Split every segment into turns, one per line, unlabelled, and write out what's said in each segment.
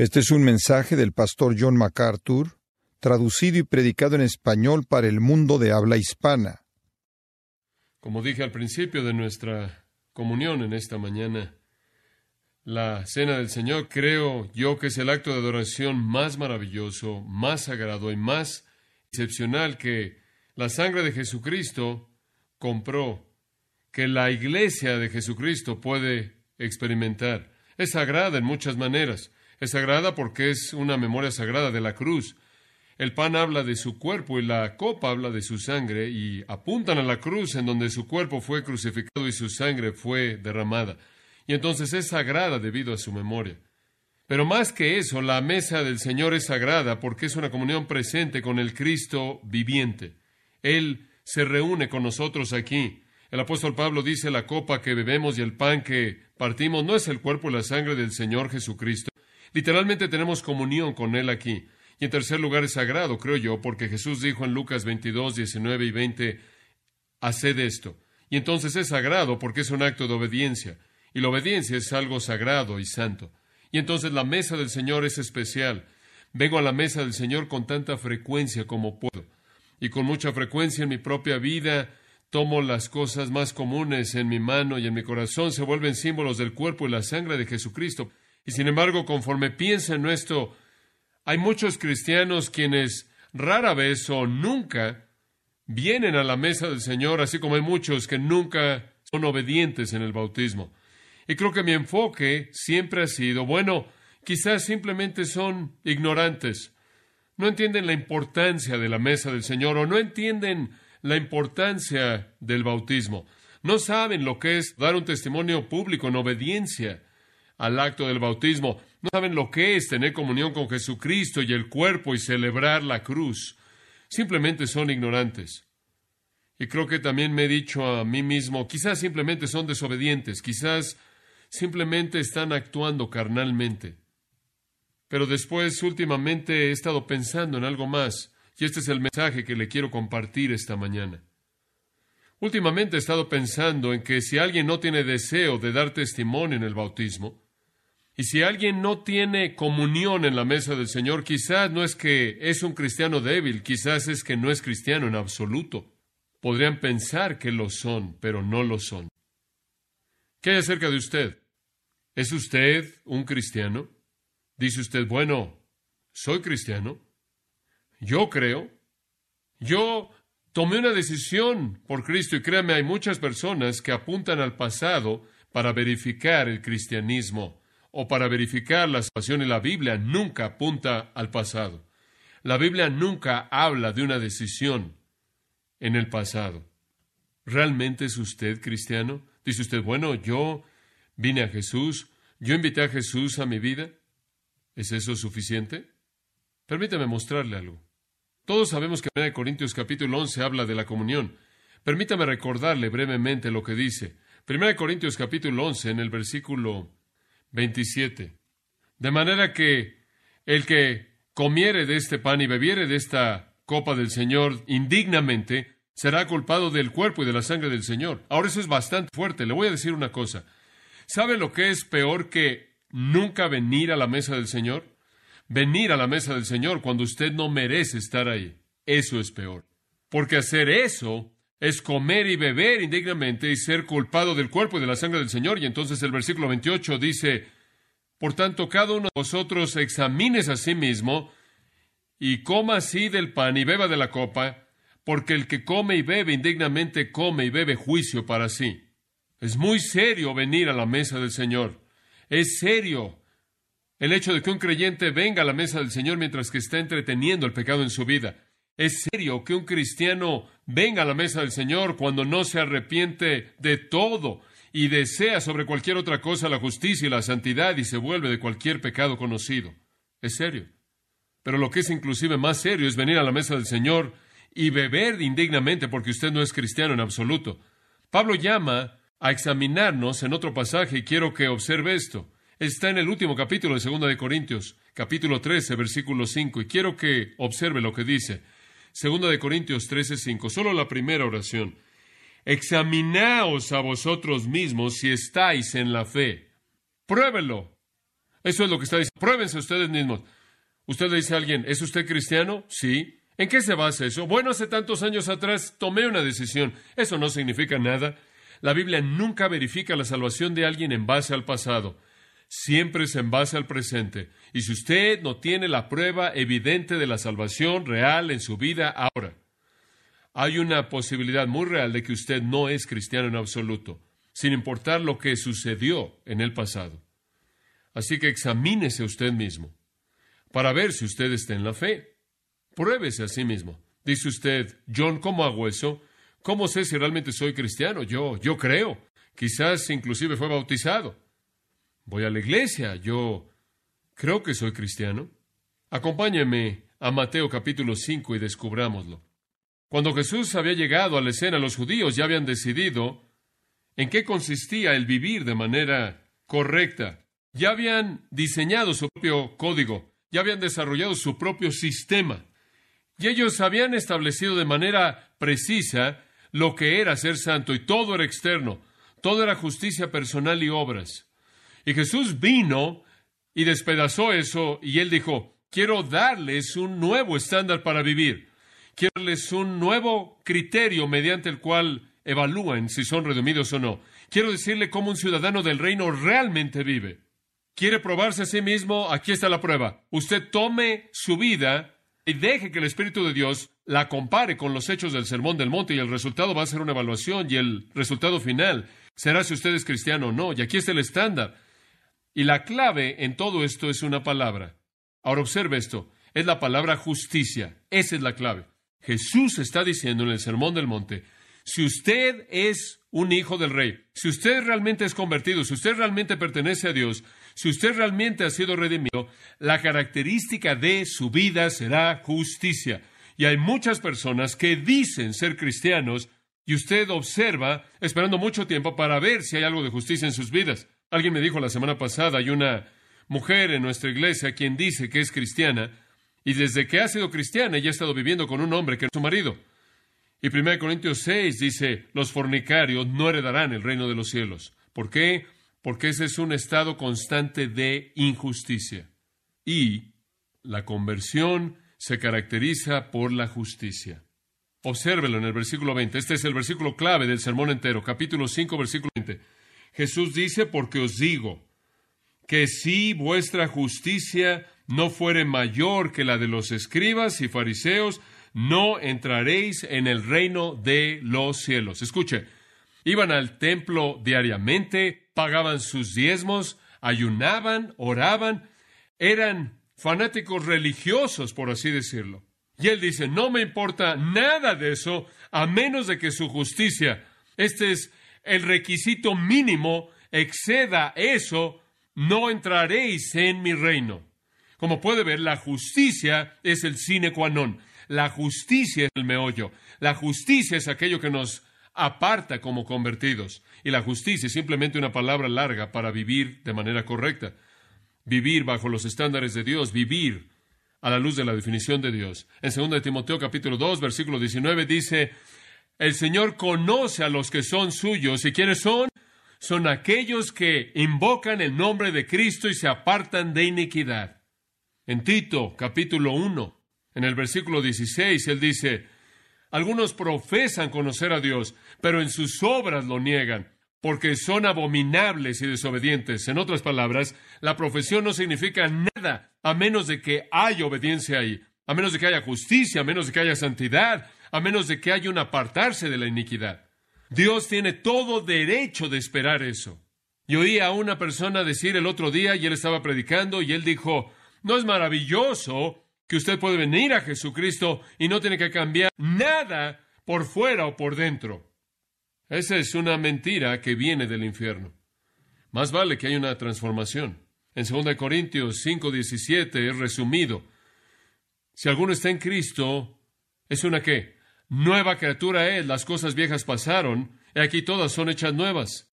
Este es un mensaje del pastor John MacArthur, traducido y predicado en español para el mundo de habla hispana.
Como dije al principio de nuestra comunión en esta mañana, la cena del Señor creo yo que es el acto de adoración más maravilloso, más sagrado y más excepcional que la sangre de Jesucristo compró, que la iglesia de Jesucristo puede experimentar. Es sagrada en muchas maneras. Es sagrada porque es una memoria sagrada de la cruz. El pan habla de su cuerpo y la copa habla de su sangre y apuntan a la cruz en donde su cuerpo fue crucificado y su sangre fue derramada. Y entonces es sagrada debido a su memoria. Pero más que eso, la mesa del Señor es sagrada porque es una comunión presente con el Cristo viviente. Él se reúne con nosotros aquí. El apóstol Pablo dice la copa que bebemos y el pan que partimos no es el cuerpo y la sangre del Señor Jesucristo. Literalmente tenemos comunión con Él aquí. Y en tercer lugar es sagrado, creo yo, porque Jesús dijo en Lucas 22, 19 y 20, haced esto. Y entonces es sagrado porque es un acto de obediencia. Y la obediencia es algo sagrado y santo. Y entonces la mesa del Señor es especial. Vengo a la mesa del Señor con tanta frecuencia como puedo. Y con mucha frecuencia en mi propia vida tomo las cosas más comunes en mi mano y en mi corazón se vuelven símbolos del cuerpo y la sangre de Jesucristo. Y sin embargo, conforme pienso en esto, hay muchos cristianos quienes rara vez o nunca vienen a la mesa del Señor, así como hay muchos que nunca son obedientes en el bautismo. Y creo que mi enfoque siempre ha sido, bueno, quizás simplemente son ignorantes, no entienden la importancia de la mesa del Señor o no entienden la importancia del bautismo, no saben lo que es dar un testimonio público en obediencia al acto del bautismo. No saben lo que es tener comunión con Jesucristo y el cuerpo y celebrar la cruz. Simplemente son ignorantes. Y creo que también me he dicho a mí mismo, quizás simplemente son desobedientes, quizás simplemente están actuando carnalmente. Pero después, últimamente, he estado pensando en algo más, y este es el mensaje que le quiero compartir esta mañana. Últimamente he estado pensando en que si alguien no tiene deseo de dar testimonio en el bautismo, y si alguien no tiene comunión en la mesa del Señor, quizás no es que es un cristiano débil, quizás es que no es cristiano en absoluto. Podrían pensar que lo son, pero no lo son. ¿Qué hay acerca de usted? ¿Es usted un cristiano? Dice usted, bueno, soy cristiano. Yo creo. Yo tomé una decisión por Cristo y créame, hay muchas personas que apuntan al pasado para verificar el cristianismo o para verificar la situación en la Biblia nunca apunta al pasado. La Biblia nunca habla de una decisión en el pasado. ¿Realmente es usted cristiano? Dice usted, bueno, yo vine a Jesús, yo invité a Jesús a mi vida. ¿Es eso suficiente? Permítame mostrarle algo. Todos sabemos que en 1 Corintios capítulo 11 habla de la comunión. Permítame recordarle brevemente lo que dice. 1 Corintios capítulo 11 en el versículo 27. De manera que el que comiere de este pan y bebiere de esta copa del Señor indignamente, será culpado del cuerpo y de la sangre del Señor. Ahora eso es bastante fuerte. Le voy a decir una cosa. ¿Sabe lo que es peor que nunca venir a la mesa del Señor? Venir a la mesa del Señor cuando usted no merece estar ahí. Eso es peor. Porque hacer eso es comer y beber indignamente y ser culpado del cuerpo y de la sangre del Señor. Y entonces el versículo 28 dice, Por tanto, cada uno de vosotros examines a sí mismo y coma así del pan y beba de la copa, porque el que come y bebe indignamente come y bebe juicio para sí. Es muy serio venir a la mesa del Señor. Es serio el hecho de que un creyente venga a la mesa del Señor mientras que está entreteniendo el pecado en su vida. Es serio que un cristiano venga a la mesa del Señor cuando no se arrepiente de todo y desea sobre cualquier otra cosa la justicia y la santidad y se vuelve de cualquier pecado conocido. Es serio. Pero lo que es inclusive más serio es venir a la mesa del Señor y beber indignamente porque usted no es cristiano en absoluto. Pablo llama a examinarnos en otro pasaje y quiero que observe esto. Está en el último capítulo de Segunda de Corintios, capítulo 13, versículo 5, y quiero que observe lo que dice. Segunda de Corintios 13, 5, solo la primera oración. Examinaos a vosotros mismos si estáis en la fe. Pruébelo. Eso es lo que está diciendo. Pruébense ustedes mismos. Usted le dice a alguien, ¿es usted cristiano? Sí. ¿En qué se basa eso? Bueno, hace tantos años atrás tomé una decisión. Eso no significa nada. La Biblia nunca verifica la salvación de alguien en base al pasado. Siempre es en base al presente. Y si usted no tiene la prueba evidente de la salvación real en su vida ahora, hay una posibilidad muy real de que usted no es cristiano en absoluto, sin importar lo que sucedió en el pasado. Así que examínese usted mismo para ver si usted está en la fe. Pruébese a sí mismo. Dice usted, John, ¿cómo hago eso? ¿Cómo sé si realmente soy cristiano? Yo, yo creo. Quizás inclusive fue bautizado. Voy a la iglesia. Yo creo que soy cristiano. Acompáñeme a Mateo capítulo 5 y descubrámoslo. Cuando Jesús había llegado a la escena, los judíos ya habían decidido en qué consistía el vivir de manera correcta. Ya habían diseñado su propio código, ya habían desarrollado su propio sistema. Y ellos habían establecido de manera precisa lo que era ser santo y todo era externo, todo era justicia personal y obras. Y Jesús vino y despedazó eso y él dijo, quiero darles un nuevo estándar para vivir. Quiero darles un nuevo criterio mediante el cual evalúen si son redimidos o no. Quiero decirle cómo un ciudadano del reino realmente vive. ¿Quiere probarse a sí mismo? Aquí está la prueba. Usted tome su vida y deje que el Espíritu de Dios la compare con los hechos del Sermón del Monte y el resultado va a ser una evaluación y el resultado final será si usted es cristiano o no. Y aquí está el estándar. Y la clave en todo esto es una palabra. Ahora observe esto. Es la palabra justicia. Esa es la clave. Jesús está diciendo en el Sermón del Monte, si usted es un hijo del rey, si usted realmente es convertido, si usted realmente pertenece a Dios, si usted realmente ha sido redimido, la característica de su vida será justicia. Y hay muchas personas que dicen ser cristianos y usted observa esperando mucho tiempo para ver si hay algo de justicia en sus vidas. Alguien me dijo la semana pasada, hay una mujer en nuestra iglesia quien dice que es cristiana, y desde que ha sido cristiana, ella ha estado viviendo con un hombre que es su marido. Y 1 Corintios 6 dice, los fornicarios no heredarán el reino de los cielos. ¿Por qué? Porque ese es un estado constante de injusticia. Y la conversión se caracteriza por la justicia. Obsérvelo en el versículo 20. Este es el versículo clave del sermón entero, capítulo 5, versículo 20. Jesús dice, porque os digo, que si vuestra justicia no fuere mayor que la de los escribas y fariseos, no entraréis en el reino de los cielos. Escuche, iban al templo diariamente, pagaban sus diezmos, ayunaban, oraban, eran fanáticos religiosos, por así decirlo. Y él dice, no me importa nada de eso, a menos de que su justicia, este es el requisito mínimo, exceda eso, no entraréis en mi reino. Como puede ver, la justicia es el sine qua non. La justicia es el meollo. La justicia es aquello que nos aparta como convertidos. Y la justicia es simplemente una palabra larga para vivir de manera correcta. Vivir bajo los estándares de Dios, vivir a la luz de la definición de Dios. En 2 Timoteo capítulo 2, versículo 19 dice, el Señor conoce a los que son suyos. ¿Y quiénes son? Son aquellos que invocan el nombre de Cristo y se apartan de iniquidad. En Tito, capítulo 1, en el versículo 16, él dice, algunos profesan conocer a Dios, pero en sus obras lo niegan. porque son abominables y desobedientes. En otras palabras, la profesión no significa nada a menos de que haya obediencia ahí, a menos de que haya justicia, a menos de que haya santidad, a menos de que haya un apartarse de la iniquidad. Dios tiene todo derecho de esperar eso. Y oí a una persona decir el otro día, y él estaba predicando, y él dijo, ¿no es maravilloso que usted puede venir a Jesucristo y no tiene que cambiar nada por fuera o por dentro? Esa es una mentira que viene del infierno. Más vale que haya una transformación. En 2 Corintios 5:17 es resumido. Si alguno está en Cristo, ¿es una qué? Nueva criatura es, las cosas viejas pasaron, y aquí todas son hechas nuevas.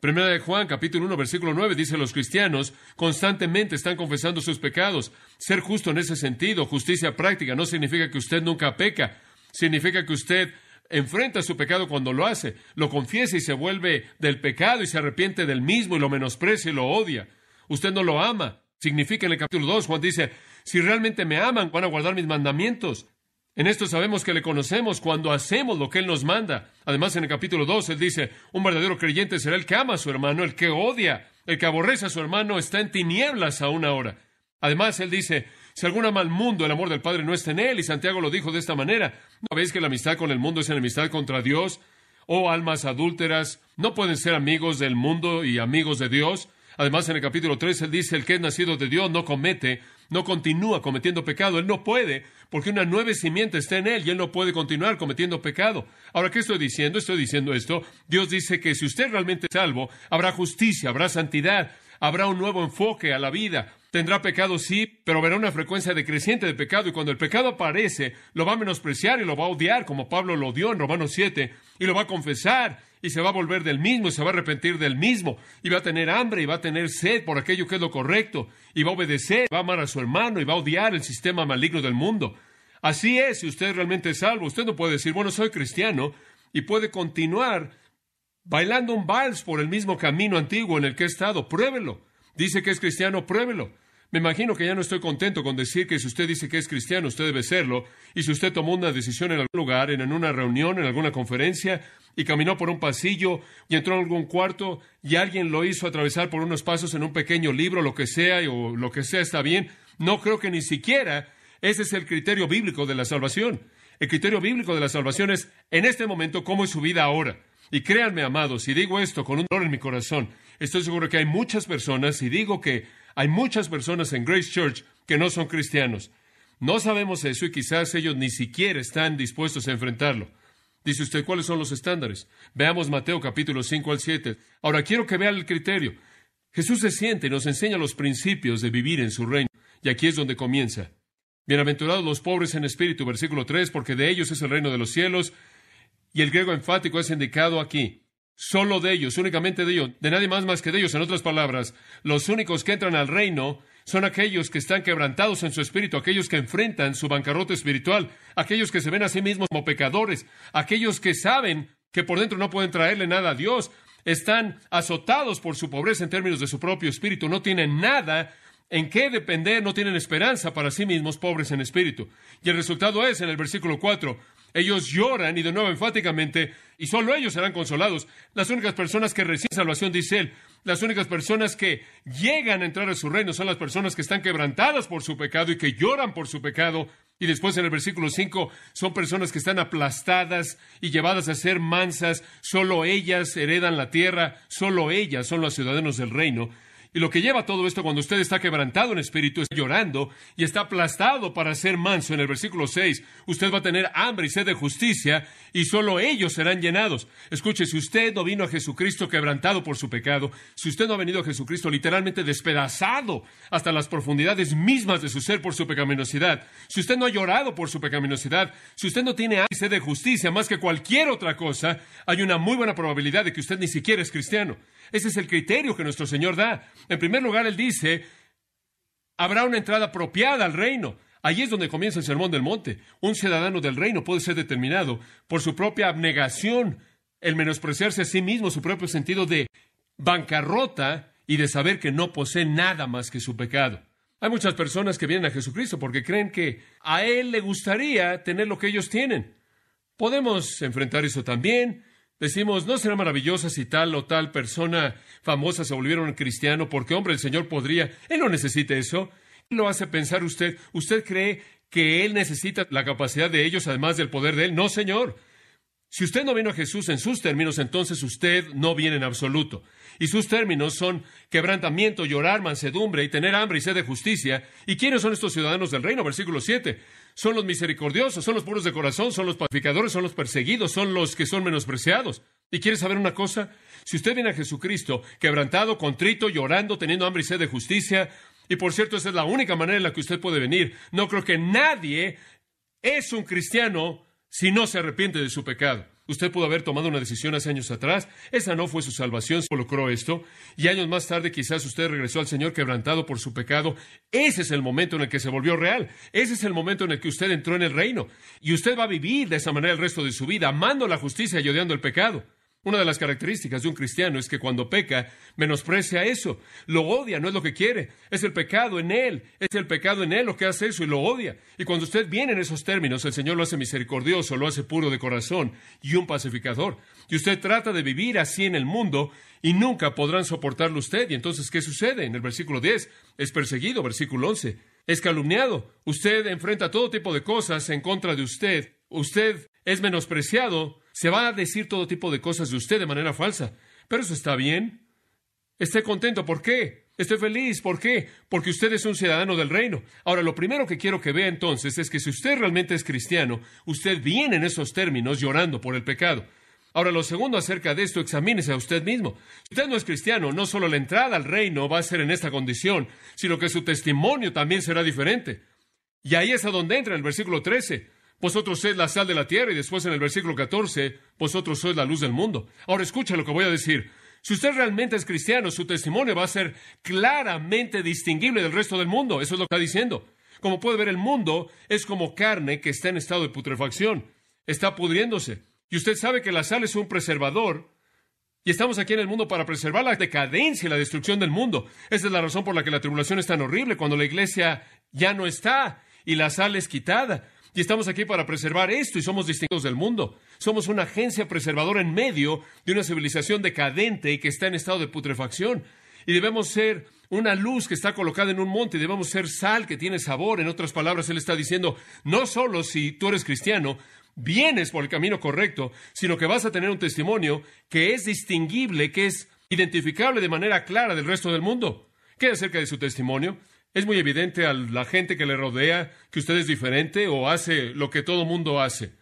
Primera de Juan, capítulo 1, versículo 9, dice los cristianos constantemente están confesando sus pecados. Ser justo en ese sentido, justicia práctica, no significa que usted nunca peca, significa que usted enfrenta su pecado cuando lo hace, lo confiesa y se vuelve del pecado y se arrepiente del mismo y lo menosprecia y lo odia. Usted no lo ama. Significa en el capítulo 2, Juan dice, si realmente me aman, van a guardar mis mandamientos. En esto sabemos que le conocemos cuando hacemos lo que Él nos manda. Además, en el capítulo 2, Él dice, un verdadero creyente será el que ama a su hermano, el que odia, el que aborrece a su hermano está en tinieblas a una hora. Además, Él dice, si algún ama al mundo, el amor del Padre no está en él. Y Santiago lo dijo de esta manera. ¿No veis que la amistad con el mundo es enemistad contra Dios? Oh, almas adúlteras, ¿no pueden ser amigos del mundo y amigos de Dios? Además, en el capítulo 3, él dice, el que es nacido de Dios no comete, no continúa cometiendo pecado. Él no puede, porque una nueva simiente está en él y él no puede continuar cometiendo pecado. Ahora, ¿qué estoy diciendo? Estoy diciendo esto. Dios dice que si usted realmente es salvo, habrá justicia, habrá santidad, habrá un nuevo enfoque a la vida. Tendrá pecado, sí, pero verá una frecuencia decreciente de pecado y cuando el pecado aparece, lo va a menospreciar y lo va a odiar, como Pablo lo odió en Romanos 7, y lo va a confesar y se va a volver del mismo y se va a arrepentir del mismo y va a tener hambre y va a tener sed por aquello que es lo correcto y va a obedecer, va a amar a su hermano y va a odiar el sistema maligno del mundo. Así es, si usted realmente es salvo, usted no puede decir, bueno, soy cristiano y puede continuar bailando un vals por el mismo camino antiguo en el que he estado. Pruébelo. Dice que es cristiano, pruébelo. Me imagino que ya no estoy contento con decir que si usted dice que es cristiano, usted debe serlo. Y si usted tomó una decisión en algún lugar, en una reunión, en alguna conferencia, y caminó por un pasillo y entró en algún cuarto y alguien lo hizo atravesar por unos pasos en un pequeño libro, lo que sea, o lo que sea está bien, no creo que ni siquiera ese es el criterio bíblico de la salvación. El criterio bíblico de la salvación es en este momento cómo es su vida ahora. Y créanme, amados, si digo esto con un dolor en mi corazón, estoy seguro que hay muchas personas, y digo que hay muchas personas en Grace Church que no son cristianos. No sabemos eso y quizás ellos ni siquiera están dispuestos a enfrentarlo. Dice usted, ¿cuáles son los estándares? Veamos Mateo capítulo 5 al 7. Ahora quiero que vean el criterio. Jesús se siente y nos enseña los principios de vivir en su reino. Y aquí es donde comienza. Bienaventurados los pobres en espíritu, versículo 3, porque de ellos es el reino de los cielos. Y el griego enfático es indicado aquí. Solo de ellos, únicamente de ellos, de nadie más más que de ellos. En otras palabras, los únicos que entran al reino son aquellos que están quebrantados en su espíritu, aquellos que enfrentan su bancarrota espiritual, aquellos que se ven a sí mismos como pecadores, aquellos que saben que por dentro no pueden traerle nada a Dios, están azotados por su pobreza en términos de su propio espíritu, no tienen nada en qué depender, no tienen esperanza para sí mismos, pobres en espíritu. Y el resultado es, en el versículo 4, ellos lloran y de nuevo enfáticamente, y solo ellos serán consolados. Las únicas personas que reciben salvación, dice él, las únicas personas que llegan a entrar a su reino son las personas que están quebrantadas por su pecado y que lloran por su pecado. Y después en el versículo 5 son personas que están aplastadas y llevadas a ser mansas. Solo ellas heredan la tierra, solo ellas son los ciudadanos del reino. Y lo que lleva todo esto cuando usted está quebrantado en espíritu es llorando y está aplastado para ser manso. En el versículo 6, usted va a tener hambre y sed de justicia y solo ellos serán llenados. Escuche, si usted no vino a Jesucristo quebrantado por su pecado, si usted no ha venido a Jesucristo literalmente despedazado hasta las profundidades mismas de su ser por su pecaminosidad, si usted no ha llorado por su pecaminosidad, si usted no tiene hambre y sed de justicia más que cualquier otra cosa, hay una muy buena probabilidad de que usted ni siquiera es cristiano. Ese es el criterio que nuestro Señor da. En primer lugar, Él dice, habrá una entrada apropiada al reino. Allí es donde comienza el sermón del monte. Un ciudadano del reino puede ser determinado por su propia abnegación, el menospreciarse a sí mismo, su propio sentido de bancarrota y de saber que no posee nada más que su pecado. Hay muchas personas que vienen a Jesucristo porque creen que a Él le gustaría tener lo que ellos tienen. Podemos enfrentar eso también Decimos, ¿no será maravillosa si tal o tal persona famosa se volviera un cristiano? Porque, hombre, el Señor podría. Él no necesita eso. Lo hace pensar usted. ¿Usted cree que Él necesita la capacidad de ellos además del poder de Él? No, Señor. Si usted no vino a Jesús en sus términos, entonces usted no viene en absoluto. Y sus términos son quebrantamiento, llorar, mansedumbre y tener hambre y sed de justicia. ¿Y quiénes son estos ciudadanos del reino? Versículo 7. Son los misericordiosos, son los puros de corazón, son los pacificadores, son los perseguidos, son los que son menospreciados. ¿Y quiere saber una cosa? Si usted viene a Jesucristo, quebrantado, contrito, llorando, teniendo hambre y sed de justicia, y por cierto, esa es la única manera en la que usted puede venir. No creo que nadie es un cristiano si no se arrepiente de su pecado. Usted pudo haber tomado una decisión hace años atrás. Esa no fue su salvación, involucró esto. Y años más tarde quizás usted regresó al Señor quebrantado por su pecado. Ese es el momento en el que se volvió real. Ese es el momento en el que usted entró en el reino. Y usted va a vivir de esa manera el resto de su vida, amando la justicia y odiando el pecado. Una de las características de un cristiano es que cuando peca, menosprecia eso, lo odia, no es lo que quiere, es el pecado en él, es el pecado en él lo que hace eso y lo odia. Y cuando usted viene en esos términos, el Señor lo hace misericordioso, lo hace puro de corazón y un pacificador. Y usted trata de vivir así en el mundo y nunca podrán soportarlo usted. Y entonces, ¿qué sucede? En el versículo 10, es perseguido, versículo 11, es calumniado. Usted enfrenta todo tipo de cosas en contra de usted. Usted es menospreciado se va a decir todo tipo de cosas de usted de manera falsa. Pero eso está bien. Esté contento. ¿Por qué? Esté feliz. ¿Por qué? Porque usted es un ciudadano del reino. Ahora, lo primero que quiero que vea entonces es que si usted realmente es cristiano, usted viene en esos términos llorando por el pecado. Ahora, lo segundo acerca de esto, examínese a usted mismo. Si usted no es cristiano, no solo la entrada al reino va a ser en esta condición, sino que su testimonio también será diferente. Y ahí es a donde entra en el versículo 13 vosotros sois la sal de la tierra y después en el versículo 14, vosotros sois la luz del mundo. Ahora escucha lo que voy a decir. Si usted realmente es cristiano, su testimonio va a ser claramente distinguible del resto del mundo. Eso es lo que está diciendo. Como puede ver, el mundo es como carne que está en estado de putrefacción. Está pudriéndose. Y usted sabe que la sal es un preservador. Y estamos aquí en el mundo para preservar la decadencia y la destrucción del mundo. Esa es la razón por la que la tribulación es tan horrible cuando la iglesia ya no está y la sal es quitada. Y estamos aquí para preservar esto y somos distintos del mundo. Somos una agencia preservadora en medio de una civilización decadente y que está en estado de putrefacción. Y debemos ser una luz que está colocada en un monte, y debemos ser sal que tiene sabor. En otras palabras, Él está diciendo, no solo si tú eres cristiano, vienes por el camino correcto, sino que vas a tener un testimonio que es distinguible, que es identificable de manera clara del resto del mundo. ¿Qué acerca de su testimonio? Es muy evidente a la gente que le rodea que usted es diferente o hace lo que todo mundo hace.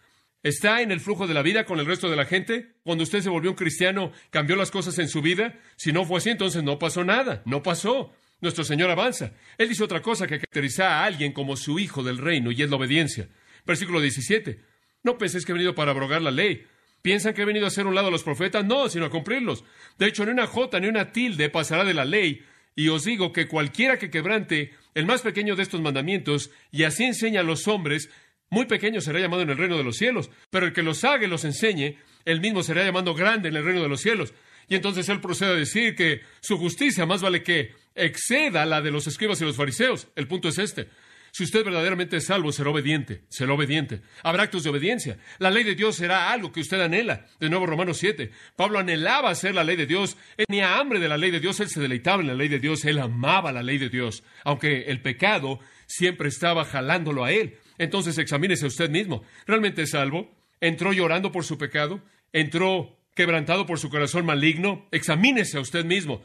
¿Está en el flujo de la vida con el resto de la gente? Cuando usted se volvió un cristiano, ¿cambió las cosas en su vida? Si no fue así, entonces no pasó nada. No pasó. Nuestro Señor avanza. Él dice otra cosa que caracteriza a alguien como su hijo del reino, y es la obediencia. Versículo 17. No penséis que he venido para abrogar la ley. ¿Piensan que he venido a hacer un lado a los profetas? No, sino a cumplirlos. De hecho, ni una jota ni una tilde pasará de la ley y os digo que cualquiera que quebrante el más pequeño de estos mandamientos, y así enseña a los hombres, muy pequeño será llamado en el reino de los cielos, pero el que los haga y los enseñe, él mismo será llamado grande en el reino de los cielos. Y entonces él procede a decir que su justicia más vale que exceda la de los escribas y los fariseos. El punto es este. Si usted verdaderamente es salvo, será obediente, será obediente. Habrá actos de obediencia. La ley de Dios será algo que usted anhela. De nuevo, Romanos 7. Pablo anhelaba hacer la ley de Dios. Él tenía hambre de la ley de Dios. Él se deleitaba en la ley de Dios. Él amaba la ley de Dios. Aunque el pecado siempre estaba jalándolo a él. Entonces examínese usted mismo. ¿Realmente es salvo? ¿Entró llorando por su pecado? ¿Entró quebrantado por su corazón maligno? Examínese a usted mismo.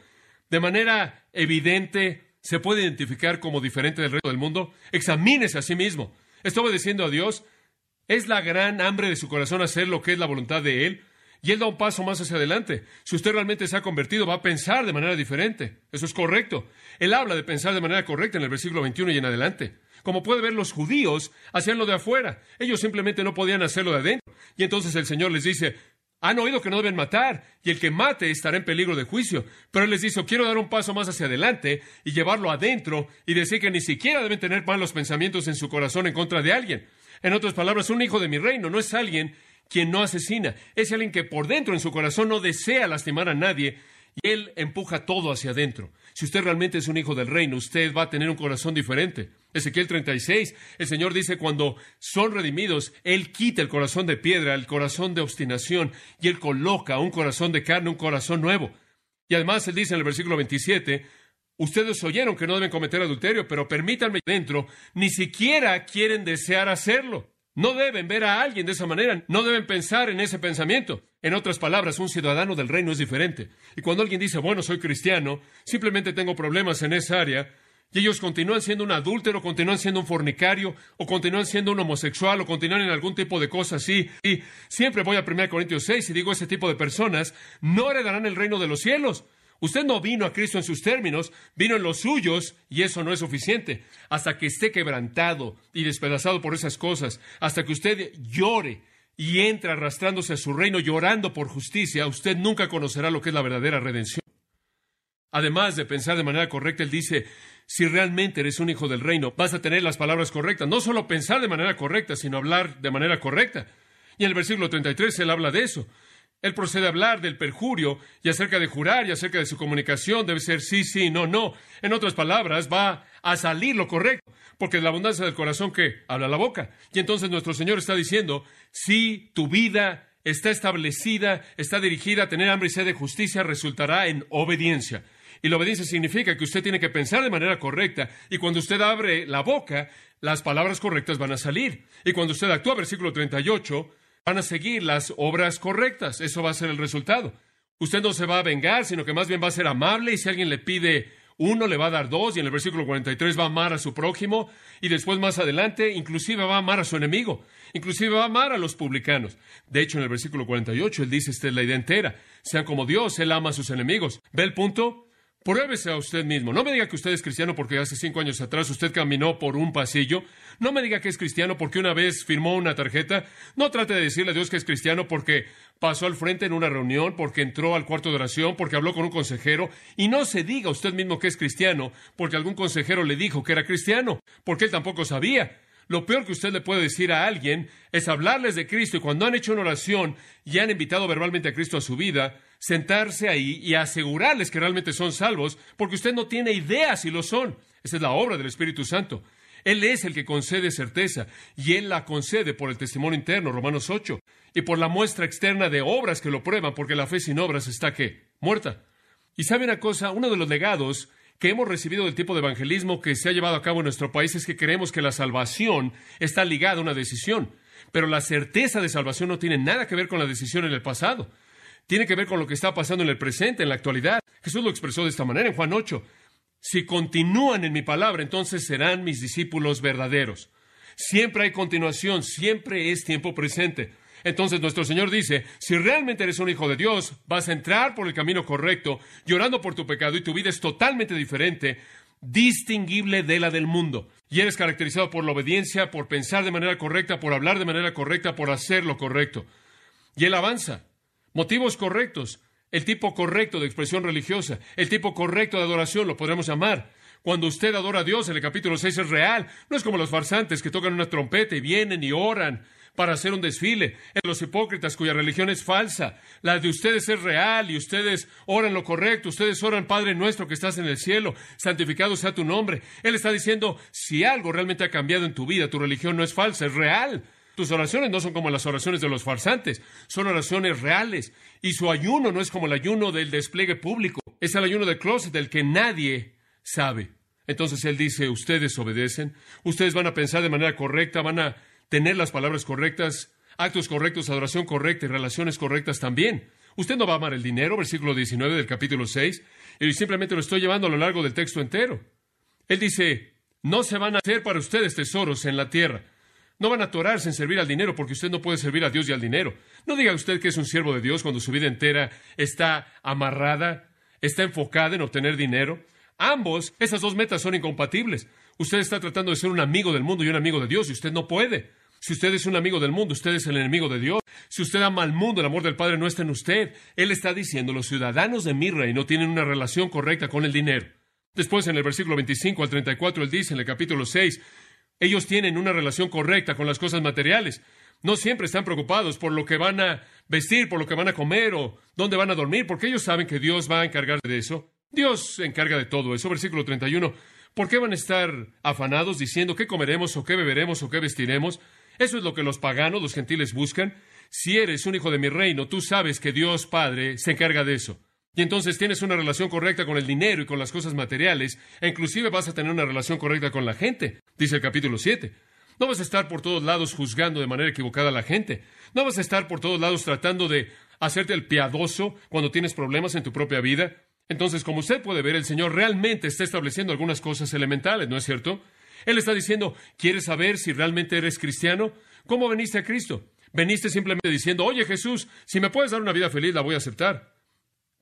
De manera evidente, se puede identificar como diferente del resto del mundo, examínese a sí mismo. ¿Está obedeciendo a Dios? ¿Es la gran hambre de su corazón hacer lo que es la voluntad de Él? Y Él da un paso más hacia adelante. Si usted realmente se ha convertido, va a pensar de manera diferente. Eso es correcto. Él habla de pensar de manera correcta en el versículo 21 y en adelante. Como puede ver, los judíos hacían lo de afuera. Ellos simplemente no podían hacerlo de adentro. Y entonces el Señor les dice, han oído que no deben matar, y el que mate estará en peligro de juicio. Pero él les dice, quiero dar un paso más hacia adelante y llevarlo adentro y decir que ni siquiera deben tener malos pensamientos en su corazón en contra de alguien. En otras palabras, un hijo de mi reino no es alguien quien no asesina, es alguien que por dentro en su corazón no desea lastimar a nadie y Él empuja todo hacia adentro. Si usted realmente es un hijo del reino, usted va a tener un corazón diferente. Ezequiel 36, el Señor dice, cuando son redimidos, Él quita el corazón de piedra, el corazón de obstinación, y Él coloca un corazón de carne, un corazón nuevo. Y además Él dice en el versículo 27, ustedes oyeron que no deben cometer adulterio, pero permítanme dentro, ni siquiera quieren desear hacerlo. No deben ver a alguien de esa manera, no deben pensar en ese pensamiento. En otras palabras, un ciudadano del reino es diferente. Y cuando alguien dice, bueno, soy cristiano, simplemente tengo problemas en esa área, y ellos continúan siendo un adúltero, continúan siendo un fornicario, o continúan siendo un homosexual, o continúan en algún tipo de cosa así. Y siempre voy a 1 Corintios 6 y digo, ese tipo de personas no heredarán el reino de los cielos. Usted no vino a Cristo en sus términos, vino en los suyos, y eso no es suficiente. Hasta que esté quebrantado y despedazado por esas cosas, hasta que usted llore y entre arrastrándose a su reino llorando por justicia, usted nunca conocerá lo que es la verdadera redención. Además de pensar de manera correcta, él dice, si realmente eres un hijo del reino, vas a tener las palabras correctas. No solo pensar de manera correcta, sino hablar de manera correcta. Y en el versículo 33 él habla de eso. Él procede a hablar del perjurio y acerca de jurar y acerca de su comunicación debe ser sí, sí, no, no. En otras palabras, va a salir lo correcto, porque de la abundancia del corazón que habla la boca. Y entonces nuestro Señor está diciendo, si tu vida está establecida, está dirigida a tener hambre y sed de justicia, resultará en obediencia. Y la obediencia significa que usted tiene que pensar de manera correcta y cuando usted abre la boca, las palabras correctas van a salir. Y cuando usted actúa, versículo 38, van a seguir las obras correctas. Eso va a ser el resultado. Usted no se va a vengar, sino que más bien va a ser amable y si alguien le pide uno, le va a dar dos y en el versículo 43 va a amar a su prójimo y después más adelante inclusive va a amar a su enemigo, inclusive va a amar a los publicanos. De hecho, en el versículo 48 él dice, esta es la idea entera, sean como Dios, él ama a sus enemigos. ¿Ve el punto? Pruébese a usted mismo. No me diga que usted es cristiano porque hace cinco años atrás usted caminó por un pasillo. No me diga que es cristiano porque una vez firmó una tarjeta. No trate de decirle a Dios que es cristiano porque pasó al frente en una reunión, porque entró al cuarto de oración, porque habló con un consejero. Y no se diga usted mismo que es cristiano porque algún consejero le dijo que era cristiano, porque él tampoco sabía. Lo peor que usted le puede decir a alguien es hablarles de Cristo y cuando han hecho una oración y han invitado verbalmente a Cristo a su vida, sentarse ahí y asegurarles que realmente son salvos, porque usted no tiene idea si lo son. Esa es la obra del Espíritu Santo. Él es el que concede certeza y Él la concede por el testimonio interno, Romanos 8, y por la muestra externa de obras que lo prueban, porque la fe sin obras está que muerta. Y sabe una cosa, uno de los legados que hemos recibido del tipo de evangelismo que se ha llevado a cabo en nuestro país es que creemos que la salvación está ligada a una decisión, pero la certeza de salvación no tiene nada que ver con la decisión en el pasado tiene que ver con lo que está pasando en el presente, en la actualidad. Jesús lo expresó de esta manera en Juan 8. Si continúan en mi palabra, entonces serán mis discípulos verdaderos. Siempre hay continuación, siempre es tiempo presente. Entonces nuestro Señor dice, si realmente eres un hijo de Dios, vas a entrar por el camino correcto, llorando por tu pecado y tu vida es totalmente diferente, distinguible de la del mundo. Y eres caracterizado por la obediencia, por pensar de manera correcta, por hablar de manera correcta, por hacer lo correcto. Y Él avanza. Motivos correctos, el tipo correcto de expresión religiosa, el tipo correcto de adoración, lo podremos llamar. Cuando usted adora a Dios en el capítulo 6 es real, no es como los farsantes que tocan una trompeta y vienen y oran para hacer un desfile. Los hipócritas cuya religión es falsa. La de ustedes es real y ustedes oran lo correcto. Ustedes oran, Padre nuestro que estás en el cielo, santificado sea tu nombre. Él está diciendo, si algo realmente ha cambiado en tu vida, tu religión no es falsa, es real. Tus oraciones no son como las oraciones de los farsantes, son oraciones reales. Y su ayuno no es como el ayuno del despliegue público, es el ayuno del closet del que nadie sabe. Entonces él dice, ustedes obedecen, ustedes van a pensar de manera correcta, van a tener las palabras correctas, actos correctos, adoración correcta y relaciones correctas también. Usted no va a amar el dinero, versículo 19 del capítulo 6, y simplemente lo estoy llevando a lo largo del texto entero. Él dice, no se van a hacer para ustedes tesoros en la tierra, no van a atorarse en servir al dinero porque usted no puede servir a Dios y al dinero. No diga usted que es un siervo de Dios cuando su vida entera está amarrada, está enfocada en obtener dinero. Ambos, esas dos metas son incompatibles. Usted está tratando de ser un amigo del mundo y un amigo de Dios y usted no puede. Si usted es un amigo del mundo, usted es el enemigo de Dios. Si usted ama al mundo, el amor del Padre no está en usted. Él está diciendo, los ciudadanos de mi reino tienen una relación correcta con el dinero. Después, en el versículo 25 al 34, él dice en el capítulo 6, ellos tienen una relación correcta con las cosas materiales. No siempre están preocupados por lo que van a vestir, por lo que van a comer o dónde van a dormir, porque ellos saben que Dios va a encargarse de eso. Dios se encarga de todo eso. Versículo 31. ¿Por qué van a estar afanados diciendo qué comeremos o qué beberemos o qué vestiremos? Eso es lo que los paganos, los gentiles buscan. Si eres un hijo de mi reino, tú sabes que Dios Padre se encarga de eso. Y entonces tienes una relación correcta con el dinero y con las cosas materiales, e inclusive vas a tener una relación correcta con la gente, dice el capítulo 7. No vas a estar por todos lados juzgando de manera equivocada a la gente. No vas a estar por todos lados tratando de hacerte el piadoso cuando tienes problemas en tu propia vida. Entonces, como usted puede ver, el Señor realmente está estableciendo algunas cosas elementales, ¿no es cierto? Él está diciendo, ¿quieres saber si realmente eres cristiano? ¿Cómo veniste a Cristo? Veniste simplemente diciendo, oye Jesús, si me puedes dar una vida feliz, la voy a aceptar.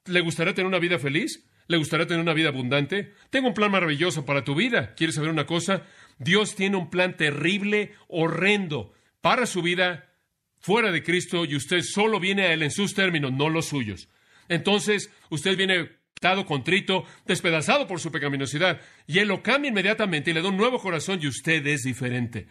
¿Le gustaría tener una vida feliz? ¿Le gustaría tener una vida abundante? Tengo un plan maravilloso para tu vida. ¿Quieres saber una cosa? Dios tiene un plan terrible, horrendo, para su vida fuera de Cristo y usted solo viene a Él en sus términos, no los suyos. Entonces, usted viene dado contrito, despedazado por su pecaminosidad, y Él lo cambia inmediatamente y le da un nuevo corazón y usted es diferente.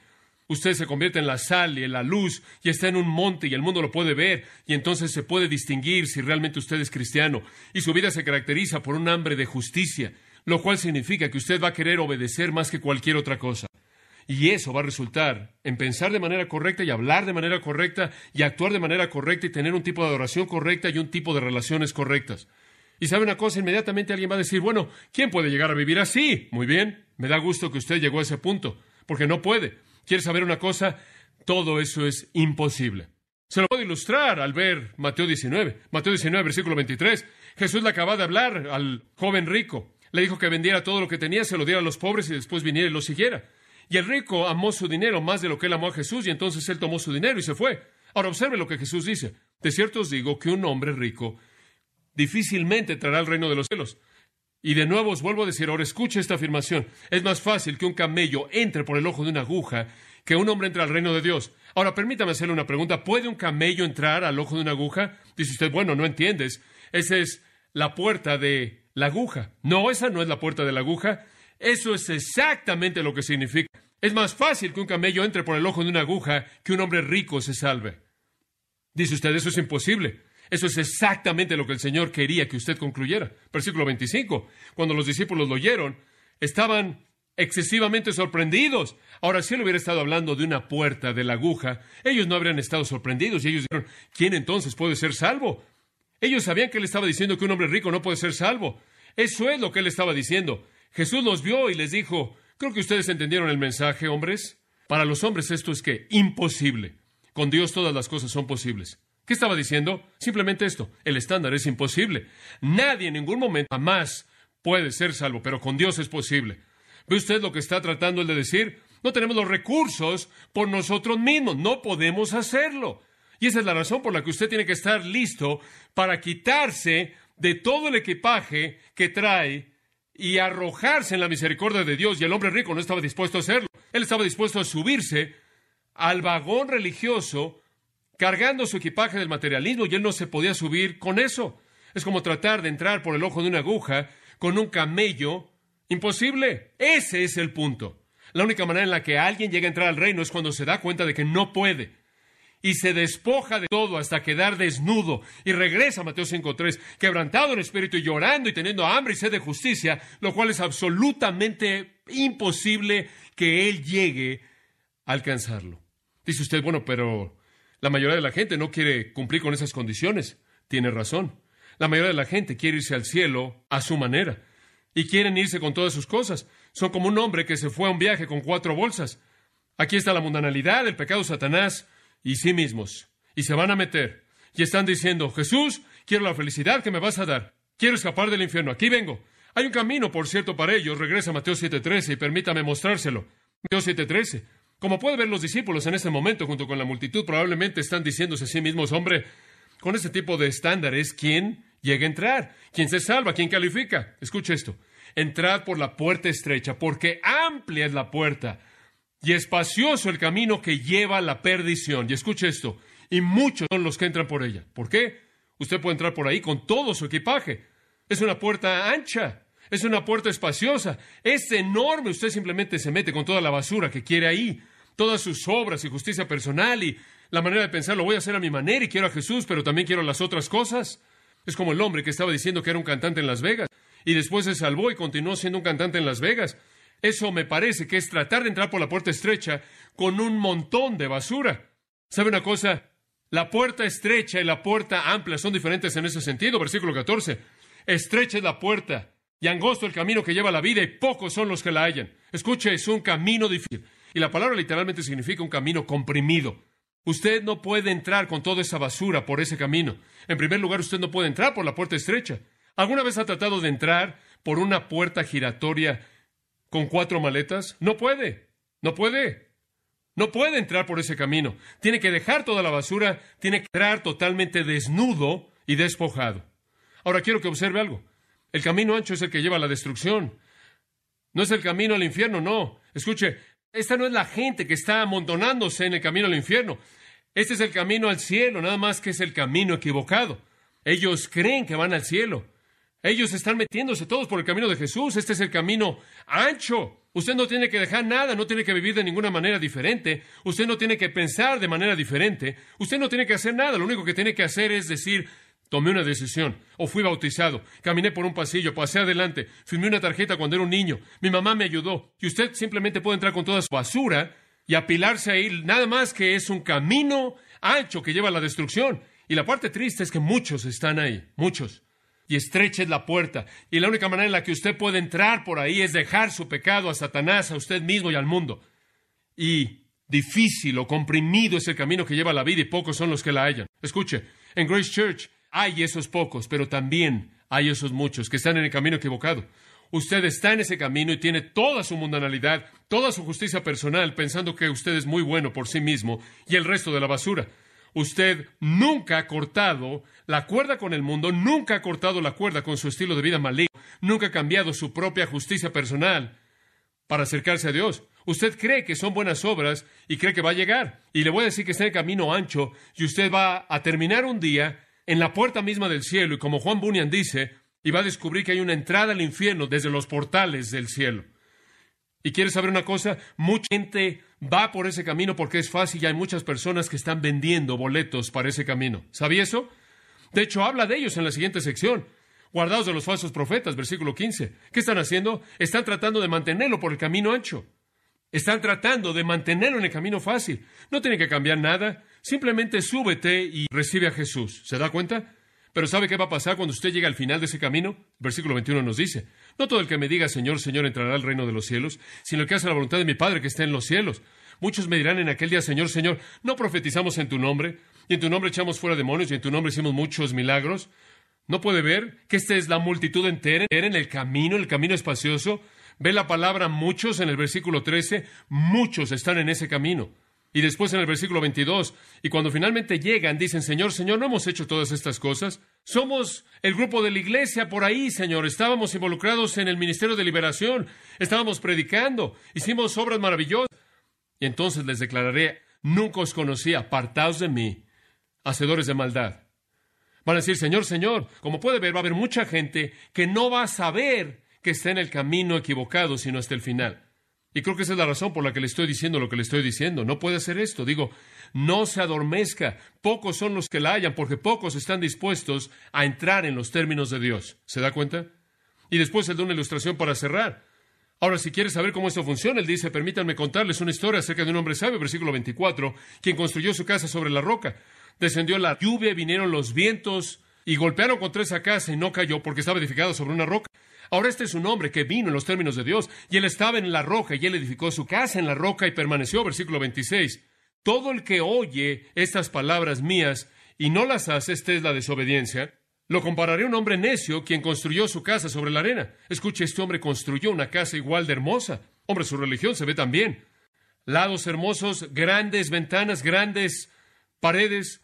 Usted se convierte en la sal y en la luz y está en un monte y el mundo lo puede ver y entonces se puede distinguir si realmente usted es cristiano y su vida se caracteriza por un hambre de justicia, lo cual significa que usted va a querer obedecer más que cualquier otra cosa. Y eso va a resultar en pensar de manera correcta y hablar de manera correcta y actuar de manera correcta y tener un tipo de adoración correcta y un tipo de relaciones correctas. Y sabe una cosa, inmediatamente alguien va a decir, bueno, ¿quién puede llegar a vivir así? Muy bien, me da gusto que usted llegó a ese punto, porque no puede. ¿Quiere saber una cosa? Todo eso es imposible. Se lo puedo ilustrar al ver Mateo 19. Mateo 19, versículo 23. Jesús le acaba de hablar al joven rico. Le dijo que vendiera todo lo que tenía, se lo diera a los pobres y después viniera y lo siguiera. Y el rico amó su dinero más de lo que él amó a Jesús y entonces él tomó su dinero y se fue. Ahora observe lo que Jesús dice. De cierto os digo que un hombre rico difícilmente entrará al reino de los cielos. Y de nuevo os vuelvo a decir, ahora escuche esta afirmación. Es más fácil que un camello entre por el ojo de una aguja que un hombre entre al reino de Dios. Ahora, permítame hacerle una pregunta. ¿Puede un camello entrar al ojo de una aguja? Dice usted, bueno, no entiendes. Esa es la puerta de la aguja. No, esa no es la puerta de la aguja. Eso es exactamente lo que significa. Es más fácil que un camello entre por el ojo de una aguja que un hombre rico se salve. Dice usted, eso es imposible. Eso es exactamente lo que el Señor quería que usted concluyera. Versículo 25. Cuando los discípulos lo oyeron, estaban excesivamente sorprendidos. Ahora, si él hubiera estado hablando de una puerta de la aguja, ellos no habrían estado sorprendidos y ellos dijeron, ¿quién entonces puede ser salvo? Ellos sabían que él estaba diciendo que un hombre rico no puede ser salvo. Eso es lo que él estaba diciendo. Jesús los vio y les dijo, creo que ustedes entendieron el mensaje, hombres. Para los hombres esto es que imposible. Con Dios todas las cosas son posibles. ¿Qué estaba diciendo? Simplemente esto, el estándar es imposible. Nadie en ningún momento jamás puede ser salvo, pero con Dios es posible. ¿Ve usted lo que está tratando de decir? No tenemos los recursos por nosotros mismos, no podemos hacerlo. Y esa es la razón por la que usted tiene que estar listo para quitarse de todo el equipaje que trae y arrojarse en la misericordia de Dios. Y el hombre rico no estaba dispuesto a hacerlo. Él estaba dispuesto a subirse al vagón religioso cargando su equipaje del materialismo y él no se podía subir con eso. Es como tratar de entrar por el ojo de una aguja con un camello. Imposible. Ese es el punto. La única manera en la que alguien llega a entrar al reino es cuando se da cuenta de que no puede. Y se despoja de todo hasta quedar desnudo. Y regresa a Mateo 5.3, quebrantado en espíritu y llorando y teniendo hambre y sed de justicia, lo cual es absolutamente imposible que él llegue a alcanzarlo. Dice usted, bueno, pero la mayoría de la gente no quiere cumplir con esas condiciones. Tiene razón. La mayoría de la gente quiere irse al cielo a su manera. Y quieren irse con todas sus cosas. Son como un hombre que se fue a un viaje con cuatro bolsas. Aquí está la mundanalidad, el pecado Satanás y sí mismos. Y se van a meter. Y están diciendo, Jesús, quiero la felicidad que me vas a dar. Quiero escapar del infierno. Aquí vengo. Hay un camino, por cierto, para ellos. Regresa a Mateo 7.13 y permítame mostrárselo. Mateo 7.13. Como puede ver los discípulos en este momento, junto con la multitud, probablemente están diciéndose a sí mismos, hombre, con este tipo de estándares, ¿quién llega a entrar? ¿Quién se salva? ¿Quién califica? Escuche esto. Entrad por la puerta estrecha, porque amplia es la puerta y espacioso el camino que lleva a la perdición. Y escuche esto. Y muchos son los que entran por ella. ¿Por qué? Usted puede entrar por ahí con todo su equipaje. Es una puerta ancha. Es una puerta espaciosa. Es enorme. Usted simplemente se mete con toda la basura que quiere ahí. Todas sus obras y justicia personal y la manera de pensar lo voy a hacer a mi manera y quiero a Jesús, pero también quiero las otras cosas. Es como el hombre que estaba diciendo que era un cantante en Las Vegas y después se salvó y continuó siendo un cantante en Las Vegas. Eso me parece que es tratar de entrar por la puerta estrecha con un montón de basura. ¿Sabe una cosa? La puerta estrecha y la puerta amplia son diferentes en ese sentido. Versículo 14. Estrecha es la puerta y angosto el camino que lleva la vida y pocos son los que la hallan. Escuche, es un camino difícil. Y la palabra literalmente significa un camino comprimido. Usted no puede entrar con toda esa basura por ese camino. En primer lugar, usted no puede entrar por la puerta estrecha. ¿Alguna vez ha tratado de entrar por una puerta giratoria con cuatro maletas? No puede. No puede. No puede entrar por ese camino. Tiene que dejar toda la basura, tiene que entrar totalmente desnudo y despojado. Ahora quiero que observe algo. El camino ancho es el que lleva a la destrucción. No es el camino al infierno, no. Escuche, esta no es la gente que está amontonándose en el camino al infierno. Este es el camino al cielo, nada más que es el camino equivocado. Ellos creen que van al cielo. Ellos están metiéndose todos por el camino de Jesús. Este es el camino ancho. Usted no tiene que dejar nada, no tiene que vivir de ninguna manera diferente. Usted no tiene que pensar de manera diferente. Usted no tiene que hacer nada. Lo único que tiene que hacer es decir, tomé una decisión, o fui bautizado, caminé por un pasillo, pasé adelante, firmé una tarjeta cuando era un niño, mi mamá me ayudó, y usted simplemente puede entrar con toda su basura y apilarse ahí, nada más que es un camino ancho que lleva a la destrucción. Y la parte triste es que muchos están ahí, muchos. Y estrecha es la puerta. Y la única manera en la que usted puede entrar por ahí es dejar su pecado a Satanás, a usted mismo y al mundo. Y difícil o comprimido es el camino que lleva a la vida y pocos son los que la hallan. Escuche, en Grace Church hay esos pocos, pero también hay esos muchos que están en el camino equivocado. Usted está en ese camino y tiene toda su mundanalidad, toda su justicia personal, pensando que usted es muy bueno por sí mismo y el resto de la basura. Usted nunca ha cortado la cuerda con el mundo, nunca ha cortado la cuerda con su estilo de vida maligno, nunca ha cambiado su propia justicia personal para acercarse a Dios. Usted cree que son buenas obras y cree que va a llegar. Y le voy a decir que está en el camino ancho y usted va a terminar un día en la puerta misma del cielo y como Juan Bunyan dice, y va a descubrir que hay una entrada al infierno desde los portales del cielo. ¿Y quiere saber una cosa? Mucha gente va por ese camino porque es fácil y hay muchas personas que están vendiendo boletos para ese camino. ¿Sabía eso? De hecho, habla de ellos en la siguiente sección. Guardados de los falsos profetas, versículo 15. ¿Qué están haciendo? Están tratando de mantenerlo por el camino ancho. Están tratando de mantenerlo en el camino fácil. No tiene que cambiar nada. Simplemente súbete y recibe a Jesús. ¿Se da cuenta? Pero ¿sabe qué va a pasar cuando usted llega al final de ese camino? Versículo 21 nos dice, no todo el que me diga Señor, Señor entrará al reino de los cielos, sino el que hace la voluntad de mi Padre que está en los cielos. Muchos me dirán en aquel día, Señor, Señor, ¿no profetizamos en tu nombre? Y en tu nombre echamos fuera demonios y en tu nombre hicimos muchos milagros. ¿No puede ver que esta es la multitud entera en el camino, el camino espacioso? Ve la palabra muchos en el versículo 13, muchos están en ese camino. Y después en el versículo 22, y cuando finalmente llegan, dicen, Señor, Señor, ¿no hemos hecho todas estas cosas? Somos el grupo de la iglesia por ahí, Señor. Estábamos involucrados en el ministerio de liberación, estábamos predicando, hicimos obras maravillosas. Y entonces les declararé, nunca os conocí, apartaos de mí, hacedores de maldad. Van a decir, Señor, Señor, como puede ver, va a haber mucha gente que no va a saber que está en el camino equivocado, sino hasta el final. Y creo que esa es la razón por la que le estoy diciendo lo que le estoy diciendo. No puede hacer esto. Digo, no se adormezca. Pocos son los que la hayan, porque pocos están dispuestos a entrar en los términos de Dios. ¿Se da cuenta? Y después él da una ilustración para cerrar. Ahora, si quiere saber cómo esto funciona, él dice, permítanme contarles una historia acerca de un hombre sabio, versículo 24, quien construyó su casa sobre la roca. Descendió la lluvia, vinieron los vientos y golpearon contra esa casa y no cayó porque estaba edificada sobre una roca. Ahora este es un hombre que vino en los términos de Dios y él estaba en la roca y él edificó su casa en la roca y permaneció, versículo 26. Todo el que oye estas palabras mías y no las hace, esta es la desobediencia, lo compararé a un hombre necio quien construyó su casa sobre la arena. Escuche, este hombre construyó una casa igual de hermosa. Hombre, su religión se ve también. Lados hermosos, grandes ventanas, grandes paredes.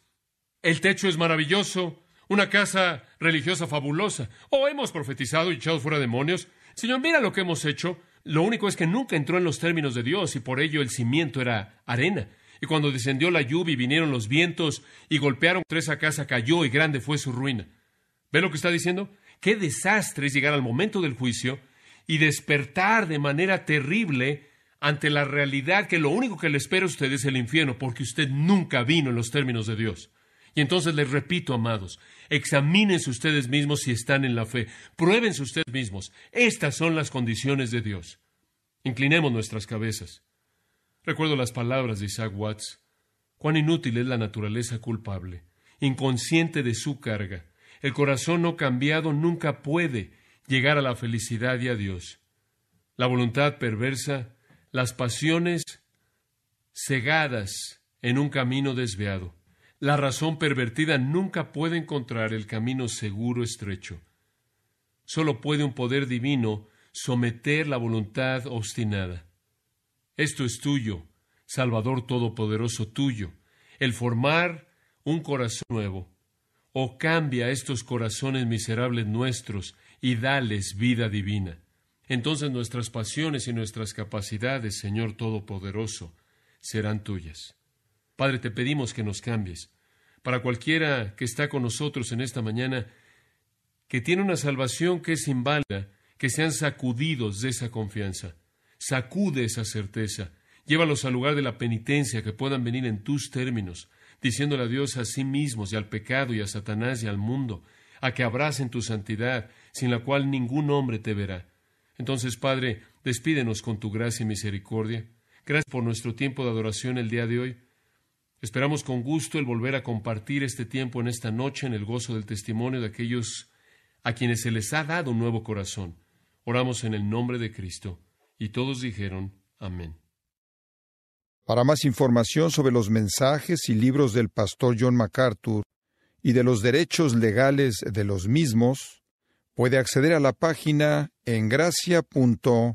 El techo es maravilloso una casa religiosa fabulosa. O hemos profetizado y echado fuera demonios. Señor, mira lo que hemos hecho. Lo único es que nunca entró en los términos de Dios y por ello el cimiento era arena. Y cuando descendió la lluvia y vinieron los vientos y golpearon contra esa casa, cayó y grande fue su ruina. ¿Ve lo que está diciendo? Qué desastre es llegar al momento del juicio y despertar de manera terrible ante la realidad que lo único que le espera a usted es el infierno, porque usted nunca vino en los términos de Dios. Y entonces les repito, amados, examínense ustedes mismos si están en la fe, pruébense ustedes mismos. Estas son las condiciones de Dios. Inclinemos nuestras cabezas. Recuerdo las palabras de Isaac Watts. Cuán inútil es la naturaleza culpable, inconsciente de su carga. El corazón no cambiado nunca puede llegar a la felicidad y a Dios. La voluntad perversa las pasiones cegadas en un camino desviado. La razón pervertida nunca puede encontrar el camino seguro estrecho. Solo puede un poder divino someter la voluntad obstinada. Esto es tuyo, Salvador Todopoderoso tuyo, el formar un corazón nuevo. O cambia estos corazones miserables nuestros y dales vida divina entonces nuestras pasiones y nuestras capacidades, Señor Todopoderoso, serán tuyas. Padre, te pedimos que nos cambies. Para cualquiera que está con nosotros en esta mañana, que tiene una salvación que es inválida, que sean sacudidos de esa confianza. Sacude esa certeza. Llévalos al lugar de la penitencia, que puedan venir en tus términos, diciéndole a Dios a sí mismos y al pecado y a Satanás y al mundo, a que abracen tu santidad, sin la cual ningún hombre te verá. Entonces, Padre, despídenos con tu gracia y misericordia. Gracias por nuestro tiempo de adoración el día de hoy. Esperamos con gusto el volver a compartir este tiempo en esta noche en el gozo del testimonio de aquellos a quienes se les ha dado un nuevo corazón. Oramos en el nombre de Cristo. Y todos dijeron, Amén.
Para más información sobre los mensajes y libros del pastor John MacArthur y de los derechos legales de los mismos, puede acceder a la página en gracia.org.